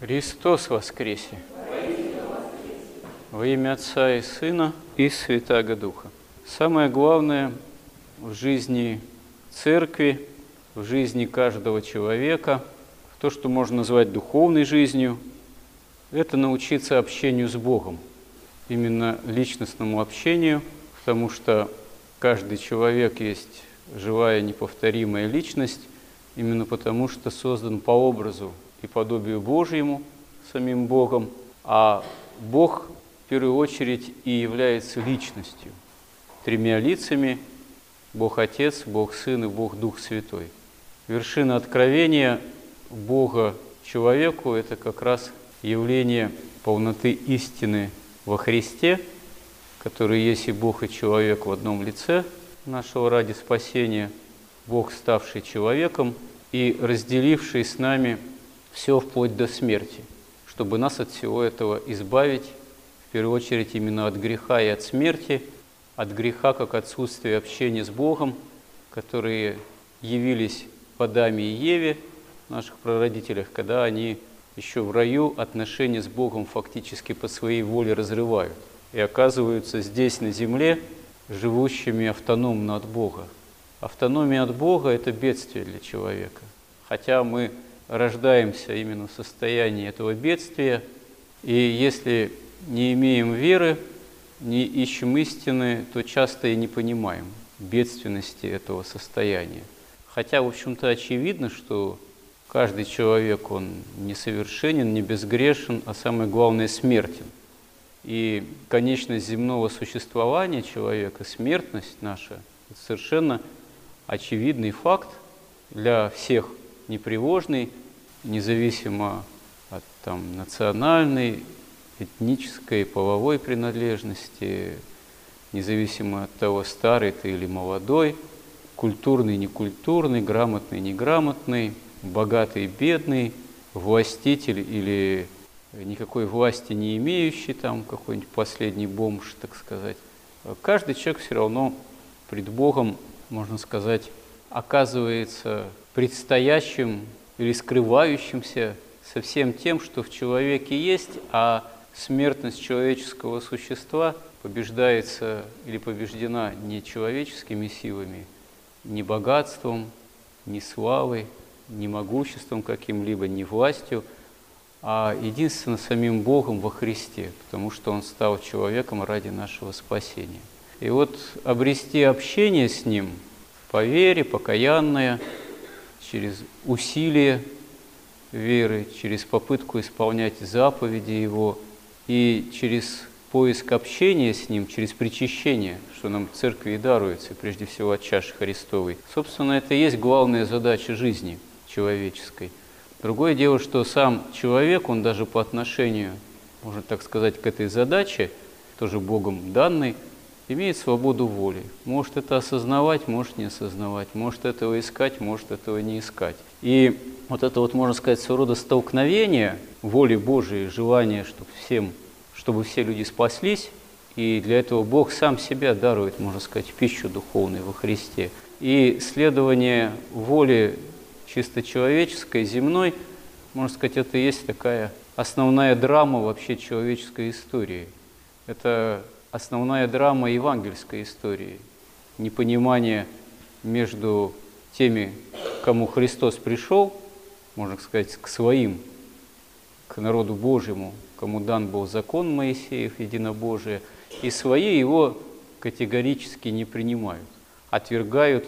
Христос воскресе! Во имя Отца и Сына и Святаго Духа. Самое главное в жизни церкви, в жизни каждого человека, то, что можно назвать духовной жизнью, это научиться общению с Богом, именно личностному общению, потому что каждый человек есть живая неповторимая личность, именно потому что создан по образу и подобию Божьему, самим Богом, а Бог в первую очередь и является личностью, тремя лицами – Бог Отец, Бог Сын и Бог Дух Святой. Вершина откровения Бога человеку – это как раз явление полноты истины во Христе, который есть и Бог, и человек в одном лице нашего ради спасения, Бог, ставший человеком и разделивший с нами все вплоть до смерти, чтобы нас от всего этого избавить, в первую очередь именно от греха и от смерти – от греха, как отсутствие общения с Богом, которые явились в Адаме и Еве, наших прародителях, когда они еще в раю отношения с Богом фактически по своей воле разрывают и оказываются здесь, на земле, живущими автономно от Бога. Автономия от Бога – это бедствие для человека. Хотя мы рождаемся именно в состоянии этого бедствия, и если не имеем веры, не ищем истины, то часто и не понимаем бедственности этого состояния. Хотя, в общем-то, очевидно, что каждый человек, он несовершенен, не безгрешен, а самое главное, смертен. И конечность земного существования человека, смертность наша, это совершенно очевидный факт для всех непривожный, независимо от там, национальной этнической, половой принадлежности, независимо от того, старый ты или молодой, культурный, некультурный, грамотный, неграмотный, богатый, бедный, властитель или никакой власти не имеющий, там какой-нибудь последний бомж, так сказать. Каждый человек все равно пред Богом, можно сказать, оказывается предстоящим или скрывающимся со всем тем, что в человеке есть, а смертность человеческого существа побеждается или побеждена не человеческими силами, не богатством, не славой, не могуществом каким-либо, не властью, а единственно самим Богом во Христе, потому что Он стал человеком ради нашего спасения. И вот обрести общение с Ним по вере, покаянное, через усилие веры, через попытку исполнять заповеди Его – и через поиск общения с Ним, через причащение, что нам в церкви и даруется, прежде всего от чаши Христовой. Собственно, это и есть главная задача жизни человеческой. Другое дело, что сам человек, он даже по отношению, можно так сказать, к этой задаче, тоже Богом данной, имеет свободу воли. Может это осознавать, может не осознавать, может этого искать, может этого не искать. И вот это вот, можно сказать, своего рода столкновение воли Божией, желание, чтобы всем, чтобы все люди спаслись, и для этого Бог сам себя дарует, можно сказать, пищу духовную во Христе. И следование воли чисто человеческой, земной, можно сказать, это и есть такая основная драма вообще человеческой истории. Это основная драма евангельской истории. Непонимание между теми, кому Христос пришел, можно сказать, к своим, к народу Божьему, кому дан был закон Моисеев, единобожие, и свои его категорически не принимают, отвергают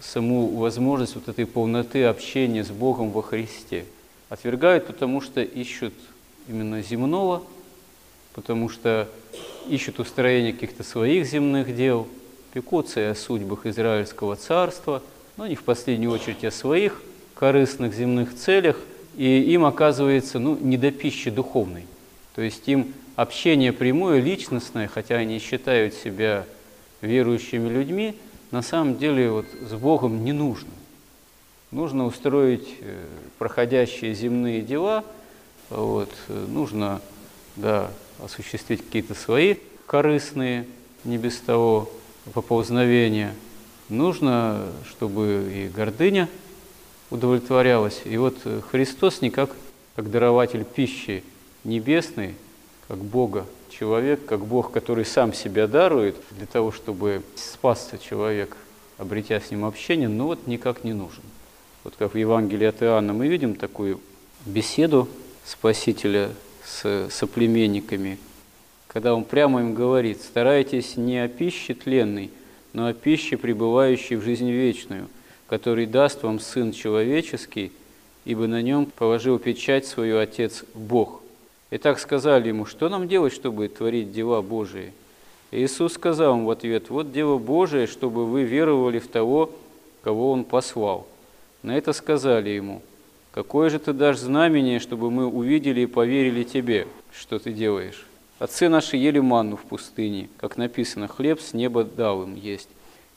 саму возможность вот этой полноты общения с Богом во Христе. Отвергают, потому что ищут именно земного, потому что ищут устроение каких-то своих земных дел, пекутся и о судьбах Израильского царства, но не в последнюю очередь о своих корыстных земных целях, и им оказывается ну, не до пищи духовной. То есть им общение прямое, личностное, хотя они считают себя верующими людьми, на самом деле вот с Богом не нужно. Нужно устроить э, проходящие земные дела, вот, нужно да, осуществить какие-то свои корыстные, не без того, поползновения. Нужно, чтобы и гордыня удовлетворялась. И вот Христос никак как дарователь пищи небесной, как Бога человек, как Бог, который сам себя дарует для того, чтобы спасся человек, обретя с ним общение, но вот никак не нужен. Вот как в Евангелии от Иоанна мы видим такую беседу Спасителя с соплеменниками, когда он прямо им говорит, старайтесь не о пище тленной, но о пище, пребывающей в жизнь вечную, который даст вам Сын Человеческий, ибо на нем положил печать свою Отец Бог. И так сказали ему, что нам делать, чтобы творить дела Божии? Иисус сказал им в ответ, вот дело Божие, чтобы вы веровали в того, кого Он послал. На это сказали ему, какое же ты дашь знамение, чтобы мы увидели и поверили тебе, что ты делаешь? Отцы наши ели манну в пустыне, как написано, хлеб с неба дал им есть.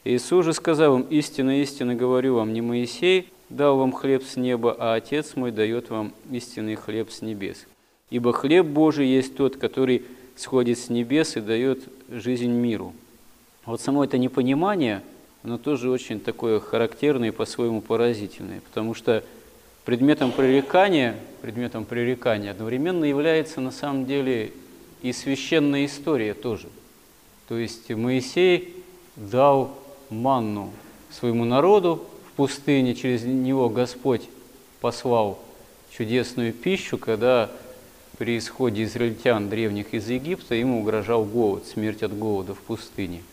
Иисус же сказал им, истинно, истинно говорю вам, не Моисей дал вам хлеб с неба, а Отец мой дает вам истинный хлеб с небес. Ибо хлеб Божий есть тот, который сходит с небес и дает жизнь миру. Вот само это непонимание, оно тоже очень такое характерное и по-своему поразительное, потому что предметом пререкания, предметом пререкания одновременно является на самом деле и священная история тоже. То есть Моисей дал манну своему народу в пустыне, через него Господь послал чудесную пищу, когда при исходе израильтян древних из Египта ему угрожал голод, смерть от голода в пустыне.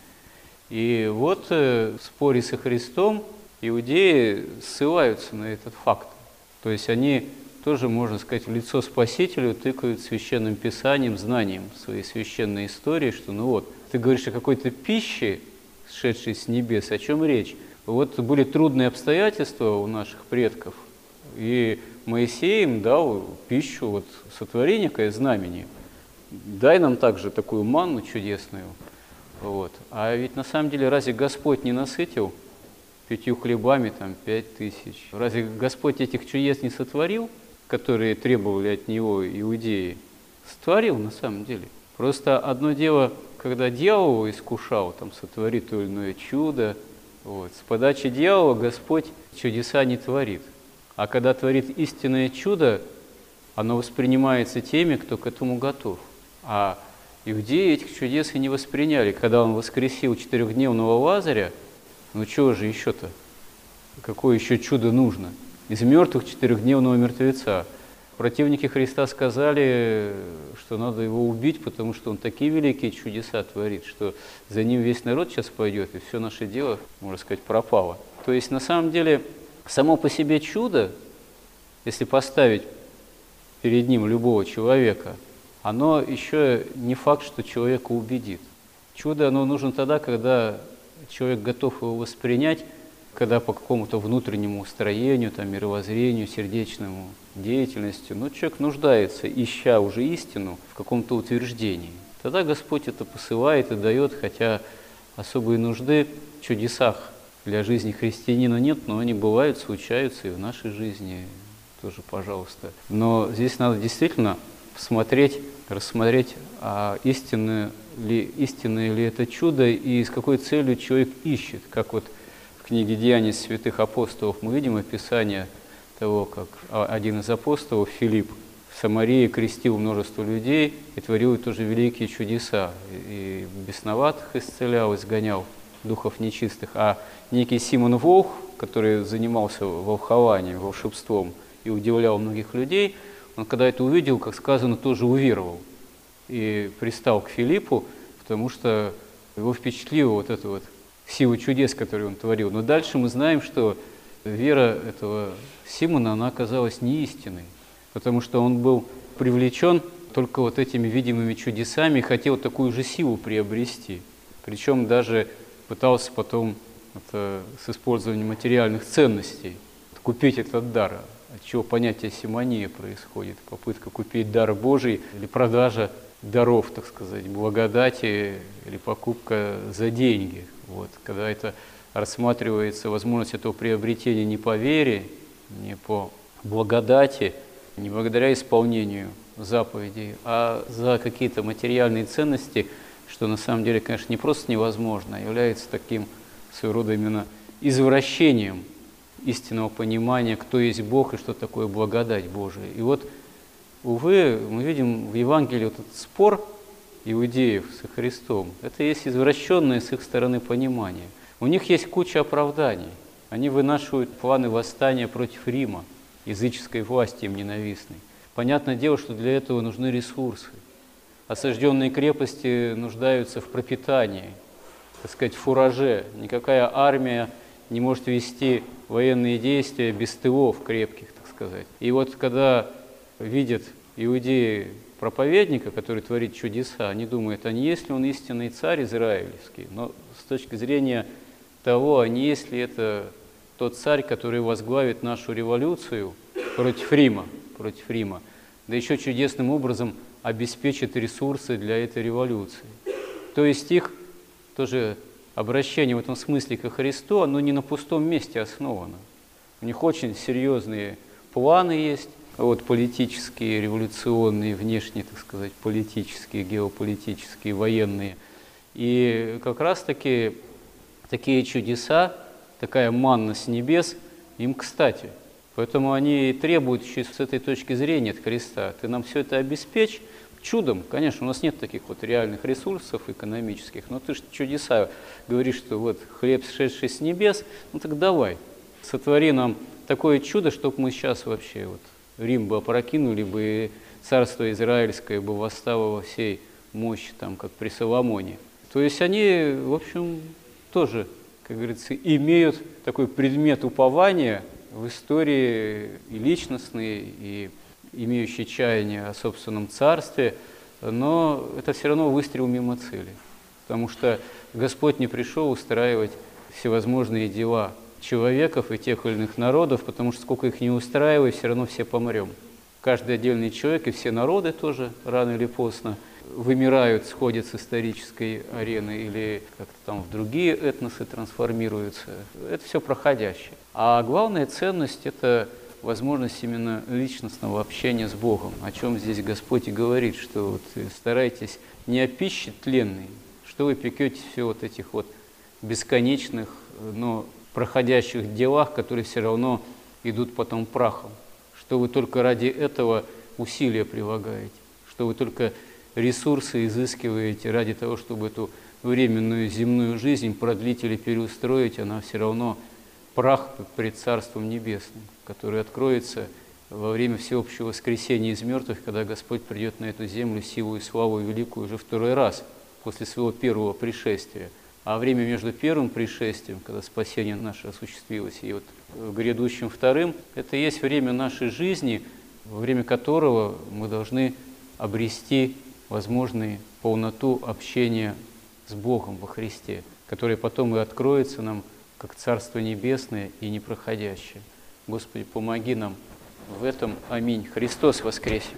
И вот э, в споре со Христом иудеи ссылаются на этот факт. То есть они тоже, можно сказать, в лицо Спасителю тыкают священным писанием, знанием своей священной истории, что ну вот, ты говоришь о какой-то пище, сшедшей с небес, о чем речь? Вот были трудные обстоятельства у наших предков, и Моисей им дал пищу, вот сотвори некое знамение. Дай нам также такую манну чудесную. Вот. А ведь на самом деле разве Господь не насытил пятью хлебами там пять тысяч? Разве Господь этих чудес не сотворил, которые требовали от Него иудеи? Сотворил на самом деле. Просто одно дело, когда дьявол искушал, там сотворит то или иное чудо, вот. с подачи дьявола Господь чудеса не творит. А когда творит истинное чудо, оно воспринимается теми, кто к этому готов. А иудеи этих чудес и не восприняли. Когда он воскресил четырехдневного Лазаря, ну чего же еще-то? Какое еще чудо нужно? Из мертвых четырехдневного мертвеца. Противники Христа сказали, что надо его убить, потому что он такие великие чудеса творит, что за ним весь народ сейчас пойдет, и все наше дело, можно сказать, пропало. То есть на самом деле Само по себе чудо, если поставить перед ним любого человека, оно еще не факт, что человека убедит. Чудо, оно нужно тогда, когда человек готов его воспринять, когда по какому-то внутреннему устроению, там, мировоззрению, сердечному деятельности, но человек нуждается, ища уже истину в каком-то утверждении. Тогда Господь это посылает и дает, хотя особые нужды в чудесах для жизни христианина нет, но они бывают, случаются и в нашей жизни тоже, пожалуйста. Но здесь надо действительно посмотреть, рассмотреть, а истинное ли, истинное ли это чудо и с какой целью человек ищет. Как вот в книге «Деяний святых апостолов» мы видим описание того, как один из апостолов, Филипп, в Самарии крестил множество людей и творил тоже великие чудеса. И бесноватых исцелял, изгонял духов нечистых, а некий Симон Волх, который занимался волхованием, волшебством и удивлял многих людей, он когда это увидел, как сказано, тоже уверовал и пристал к Филиппу, потому что его впечатлила вот эта вот сила чудес, которые он творил. Но дальше мы знаем, что вера этого Симона, она оказалась неистинной, потому что он был привлечен только вот этими видимыми чудесами и хотел такую же силу приобрести. Причем даже пытался потом это, с использованием материальных ценностей купить этот дар. От чего понятие симония происходит, попытка купить дар Божий или продажа даров, так сказать, благодати или покупка за деньги. Вот, когда это рассматривается возможность этого приобретения не по вере, не по благодати, не благодаря исполнению заповедей, а за какие-то материальные ценности – что на самом деле, конечно, не просто невозможно, а является таким своего рода именно извращением истинного понимания, кто есть Бог и что такое благодать Божия. И вот увы, мы видим в Евангелии вот этот спор иудеев со Христом. Это есть извращенное с их стороны понимание. У них есть куча оправданий. Они вынашивают планы восстания против Рима, языческой власти им ненавистной. Понятное дело, что для этого нужны ресурсы. Осажденные крепости нуждаются в пропитании, так сказать, фураже. Никакая армия не может вести военные действия без тылов крепких, так сказать. И вот когда видят иудеи проповедника, который творит чудеса, они думают, а не есть ли он истинный царь израильский? Но с точки зрения того, а не есть ли это тот царь, который возглавит нашу революцию против Рима, против Рима, да еще чудесным образом обеспечит ресурсы для этой революции. То есть их тоже обращение в этом смысле ко Христу, оно не на пустом месте основано. У них очень серьезные планы есть, вот политические, революционные, внешние, так сказать, политические, геополитические, военные. И как раз-таки такие чудеса, такая манна с небес им кстати. Поэтому они требуют с этой точки зрения от Христа. Ты нам все это обеспечь, чудом, конечно, у нас нет таких вот реальных ресурсов экономических, но ты же чудеса говоришь, что вот хлеб, сшедший с небес, ну так давай, сотвори нам такое чудо, чтобы мы сейчас вообще вот Рим бы опрокинули бы, и царство израильское бы восстало во всей мощи, там, как при Соломоне. То есть они, в общем, тоже, как говорится, имеют такой предмет упования в истории и личностной, и имеющий чаяние о собственном царстве, но это все равно выстрел мимо цели, потому что Господь не пришел устраивать всевозможные дела человеков и тех или иных народов, потому что сколько их не устраивает, все равно все помрем. Каждый отдельный человек и все народы тоже рано или поздно вымирают, сходят с исторической арены или как-то там в другие этносы трансформируются. Это все проходящее. А главная ценность – это возможность именно личностного общения с Богом, о чем здесь Господь и говорит, что вот старайтесь не о пище тленной, что вы пекете все вот этих вот бесконечных, но проходящих делах, которые все равно идут потом прахом, что вы только ради этого усилия прилагаете, что вы только ресурсы изыскиваете ради того, чтобы эту временную земную жизнь продлить или переустроить, она все равно прах пред Царством Небесным, который откроется во время всеобщего воскресения из мертвых, когда Господь придет на эту землю силу и славу великую уже второй раз после своего первого пришествия. А время между первым пришествием, когда спасение наше осуществилось, и вот грядущим вторым, это и есть время нашей жизни, во время которого мы должны обрести возможную полноту общения с Богом во Христе, которое потом и откроется нам как Царство Небесное и непроходящее. Господи, помоги нам в этом. Аминь. Христос воскресе!